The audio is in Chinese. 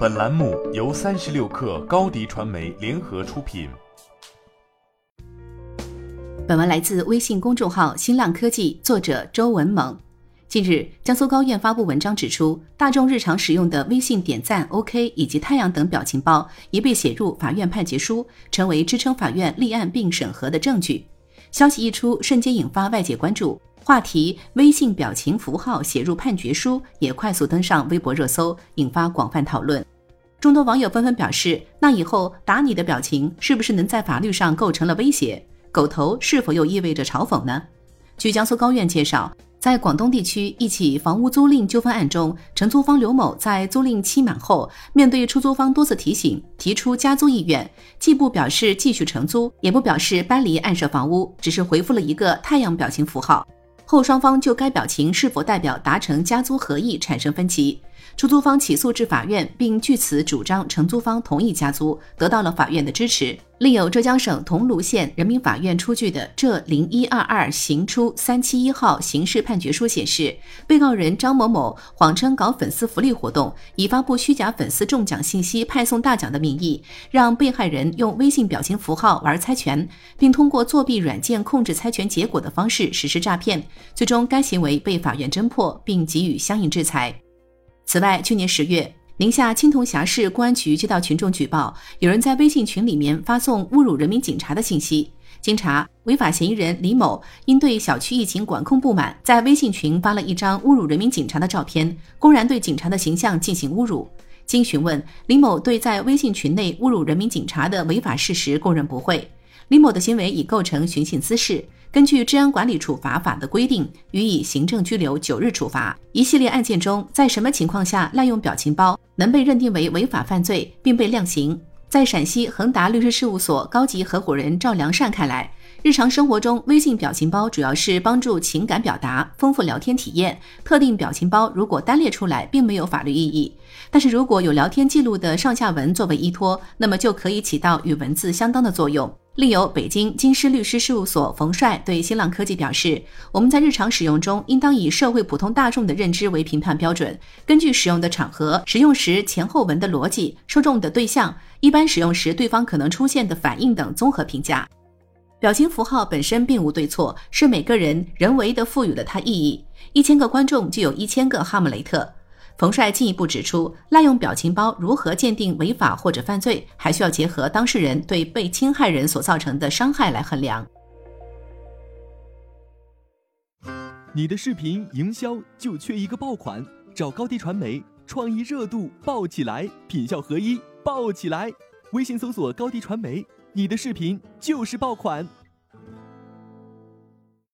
本栏目由三十六氪高低传媒联合出品。本文来自微信公众号“新浪科技”，作者周文猛。近日，江苏高院发布文章指出，大众日常使用的微信点赞、OK 以及太阳等表情包已被写入法院判决书，成为支撑法院立案并审核的证据。消息一出，瞬间引发外界关注。话题“微信表情符号写入判决书”也快速登上微博热搜，引发广泛讨论。众多网友纷纷表示：“那以后打你的表情是不是能在法律上构成了威胁？狗头是否又意味着嘲讽呢？”据江苏高院介绍，在广东地区一起房屋租赁纠纷案中，承租方刘某在租赁期满后，面对出租方多次提醒，提出加租意愿，既不表示继续承租，也不表示搬离案涉房屋，只是回复了一个太阳表情符号。后双方就该表情是否代表达成加租合意产生分歧，出租方起诉至法院，并据此主张承租方同意加租，得到了法院的支持。另有浙江省桐庐县人民法院出具的浙零一二二刑初三七一号刑事判决书显示，被告人张某某谎称搞粉丝福利活动，以发布虚假粉丝中奖信息、派送大奖的名义，让被害人用微信表情符号玩猜拳，并通过作弊软件控制猜拳结果的方式实施诈骗。最终，该行为被法院侦破，并给予相应制裁。此外，去年十月。宁夏青铜峡市公安局接到群众举报，有人在微信群里面发送侮辱人民警察的信息。经查，违法嫌疑人李某因对小区疫情管控不满，在微信群发了一张侮辱人民警察的照片，公然对警察的形象进行侮辱。经询问，李某对在微信群内侮辱人民警察的违法事实供认不讳。李某的行为已构成寻衅滋事。根据《治安管理处罚法》的规定，予以行政拘留九日处罚。一系列案件中，在什么情况下滥用表情包能被认定为违法犯罪并被量刑？在陕西恒达律师事务所高级合伙人赵良善看来，日常生活中微信表情包主要是帮助情感表达、丰富聊天体验。特定表情包如果单列出来，并没有法律意义；但是如果有聊天记录的上下文作为依托，那么就可以起到与文字相当的作用。另有北京京师律师事务所冯帅对新浪科技表示：“我们在日常使用中，应当以社会普通大众的认知为评判标准，根据使用的场合、使用时前后文的逻辑、受众的对象、一般使用时对方可能出现的反应等综合评价。表情符号本身并无对错，是每个人人为的赋予了它意义。一千个观众就有一千个哈姆雷特。”冯帅进一步指出，滥用表情包如何鉴定违法或者犯罪，还需要结合当事人对被侵害人所造成的伤害来衡量。你的视频营销就缺一个爆款，找高低传媒，创意热度爆起来，品效合一爆起来。微信搜索高低传媒，你的视频就是爆款。